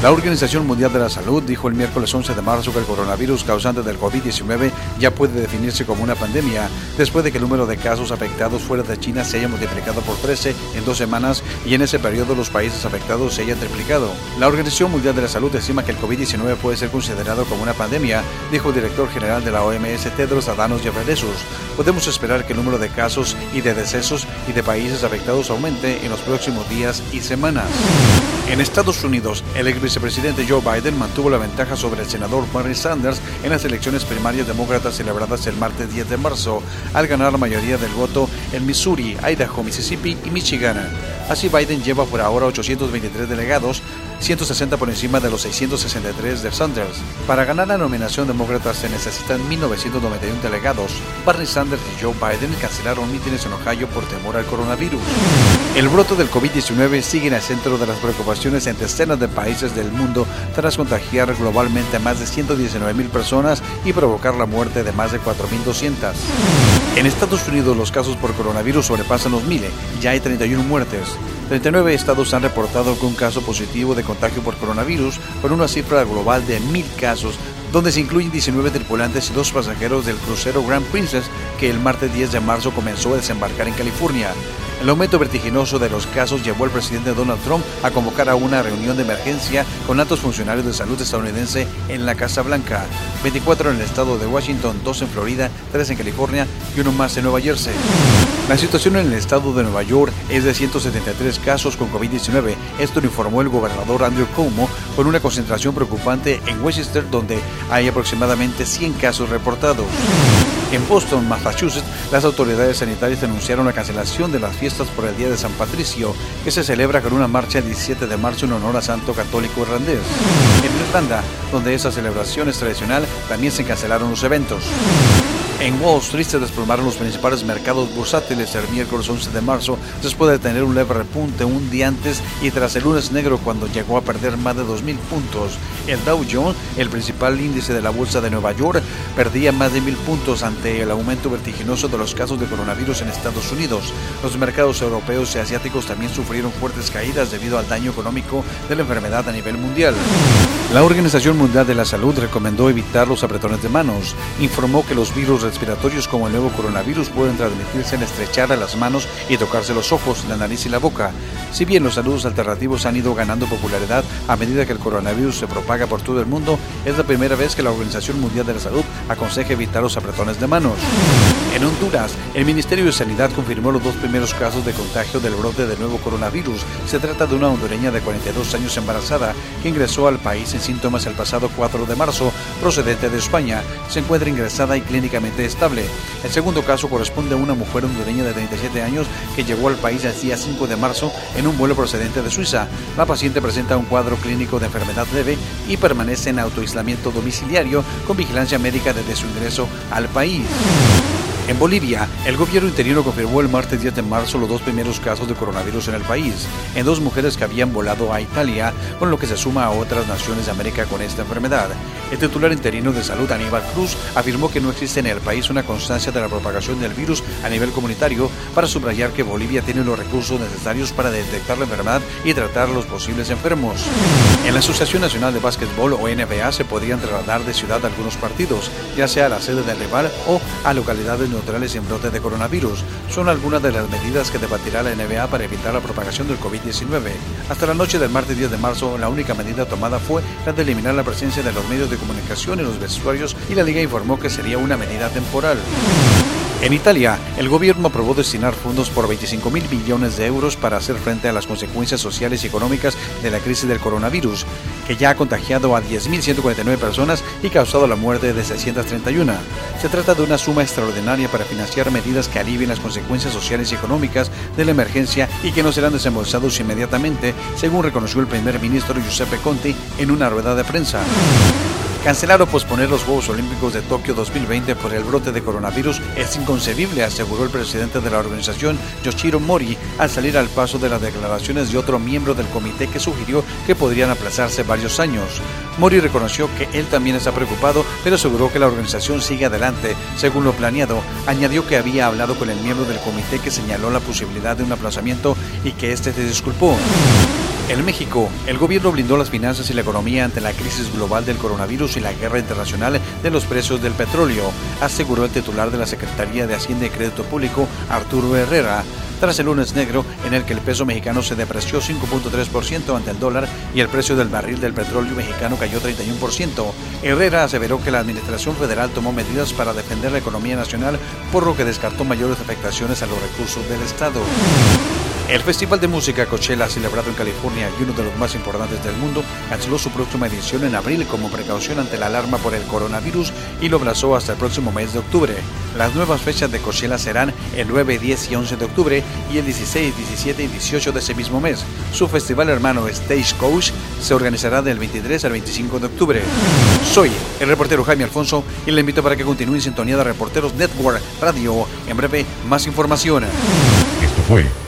La Organización Mundial de la Salud dijo el miércoles 11 de marzo que el coronavirus causante del COVID-19 ya puede definirse como una pandemia, después de que el número de casos afectados fuera de China se haya multiplicado por 13 en dos semanas y en ese periodo los países afectados se hayan triplicado. La Organización Mundial de la Salud estima que el COVID-19 puede ser considerado como una pandemia, dijo el director general de la OMS Tedros Adhanom Ghebreyesus. Podemos esperar que el número de casos y de decesos y de países afectados aumente en los próximos días y semanas. En Estados Unidos, el vicepresidente Joe Biden mantuvo la ventaja sobre el senador Bernie Sanders en las elecciones primarias demócratas celebradas el martes 10 de marzo, al ganar la mayoría del voto en Missouri, Idaho, Mississippi y Michigan. Así Biden lleva por ahora 823 delegados, 160 por encima de los 663 de Sanders. Para ganar la nominación demócrata se necesitan 1.991 delegados. Bernie Sanders y Joe Biden cancelaron mítines en Ohio por temor al coronavirus. El brote del COVID-19 sigue en el centro de las preocupaciones en decenas de países del mundo tras contagiar globalmente a más de 119.000 personas y provocar la muerte de más de 4.200. En Estados Unidos los casos por coronavirus sobrepasan los miles, ya hay 31 muertes. 39 estados han reportado algún caso positivo de contagio por coronavirus, con una cifra global de mil casos, donde se incluyen 19 tripulantes y dos pasajeros del crucero Grand Princess que el martes 10 de marzo comenzó a desembarcar en California. El aumento vertiginoso de los casos llevó al presidente Donald Trump a convocar a una reunión de emergencia con altos funcionarios de salud estadounidense en la Casa Blanca, 24 en el estado de Washington, 2 en Florida, 3 en California y uno más en Nueva Jersey. La situación en el estado de Nueva York es de 173 casos con COVID-19. Esto lo informó el gobernador Andrew Cuomo con una concentración preocupante en Westchester donde hay aproximadamente 100 casos reportados. En Boston, Massachusetts, las autoridades sanitarias anunciaron la cancelación de las fiestas por el Día de San Patricio, que se celebra con una marcha el 17 de marzo en honor a Santo Católico Irlandés. En Irlanda, donde esa celebración es tradicional, también se cancelaron los eventos. En Wall Street se desplomaron los principales mercados bursátiles el miércoles 11 de marzo después de tener un leve repunte un día antes y tras el lunes negro cuando llegó a perder más de 2.000 puntos. El Dow Jones, el principal índice de la bolsa de Nueva York, perdía más de 1.000 puntos ante el aumento vertiginoso de los casos de coronavirus en Estados Unidos. Los mercados europeos y asiáticos también sufrieron fuertes caídas debido al daño económico de la enfermedad a nivel mundial. La Organización Mundial de la Salud recomendó evitar los apretones de manos. Informó que los virus respiratorios como el nuevo coronavirus pueden transmitirse en estrechar las manos y tocarse los ojos, la nariz y la boca. Si bien los saludos alternativos han ido ganando popularidad a medida que el coronavirus se propaga por todo el mundo, es la primera vez que la Organización Mundial de la Salud aconseja evitar los apretones de manos. En Honduras, el Ministerio de Sanidad confirmó los dos primeros casos de contagio del brote del nuevo coronavirus. Se trata de una hondureña de 42 años embarazada que ingresó al país en síntomas el pasado 4 de marzo, procedente de España. Se encuentra ingresada y clínicamente estable. El segundo caso corresponde a una mujer hondureña de 37 años que llegó al país el día 5 de marzo en un vuelo procedente de Suiza. La paciente presenta un cuadro clínico de enfermedad leve y permanece en autoaislamiento domiciliario con vigilancia médica desde su ingreso al país. En Bolivia, el gobierno interino confirmó el martes 10 de marzo los dos primeros casos de coronavirus en el país, en dos mujeres que habían volado a Italia, con lo que se suma a otras naciones de América con esta enfermedad. El titular interino de salud, Aníbal Cruz, afirmó que no existe en el país una constancia de la propagación del virus a nivel comunitario para subrayar que Bolivia tiene los recursos necesarios para detectar la enfermedad y tratar a los posibles enfermos. En la Asociación Nacional de Básquetbol o NBA se podrían trasladar de ciudad algunos partidos, ya sea a la sede del rival o a localidades neutrales en brote de coronavirus. Son algunas de las medidas que debatirá la NBA para evitar la propagación del COVID-19. Hasta la noche del martes 10 de marzo, la única medida tomada fue la de eliminar la presencia de los medios de comunicación en los vestuarios y la liga informó que sería una medida temporal. En Italia, el gobierno aprobó destinar fondos por 25 mil millones de euros para hacer frente a las consecuencias sociales y económicas de la crisis del coronavirus, que ya ha contagiado a 10.149 personas y causado la muerte de 631. Se trata de una suma extraordinaria para financiar medidas que alivien las consecuencias sociales y económicas de la emergencia y que no serán desembolsados inmediatamente, según reconoció el primer ministro Giuseppe Conte en una rueda de prensa. Cancelar o posponer los Juegos Olímpicos de Tokio 2020 por el brote de coronavirus es inconcebible, aseguró el presidente de la organización, Yoshiro Mori, al salir al paso de las declaraciones de otro miembro del comité que sugirió que podrían aplazarse varios años. Mori reconoció que él también está preocupado, pero aseguró que la organización sigue adelante, según lo planeado. Añadió que había hablado con el miembro del comité que señaló la posibilidad de un aplazamiento y que este se disculpó. En México, el gobierno blindó las finanzas y la economía ante la crisis global del coronavirus y la guerra internacional de los precios del petróleo, aseguró el titular de la Secretaría de Hacienda y Crédito Público, Arturo Herrera, tras el lunes negro en el que el peso mexicano se depreció 5.3% ante el dólar y el precio del barril del petróleo mexicano cayó 31%. Herrera aseveró que la Administración Federal tomó medidas para defender la economía nacional, por lo que descartó mayores afectaciones a los recursos del Estado. El Festival de Música Coachella, celebrado en California y uno de los más importantes del mundo, canceló su próxima edición en abril como precaución ante la alarma por el coronavirus y lo aplazó hasta el próximo mes de octubre. Las nuevas fechas de Coachella serán el 9, 10 y 11 de octubre y el 16, 17 y 18 de ese mismo mes. Su festival hermano Stagecoach se organizará del 23 al 25 de octubre. Soy el reportero Jaime Alfonso y le invito para que continúe en sintonía de Reporteros Network Radio. En breve, más información. Esto fue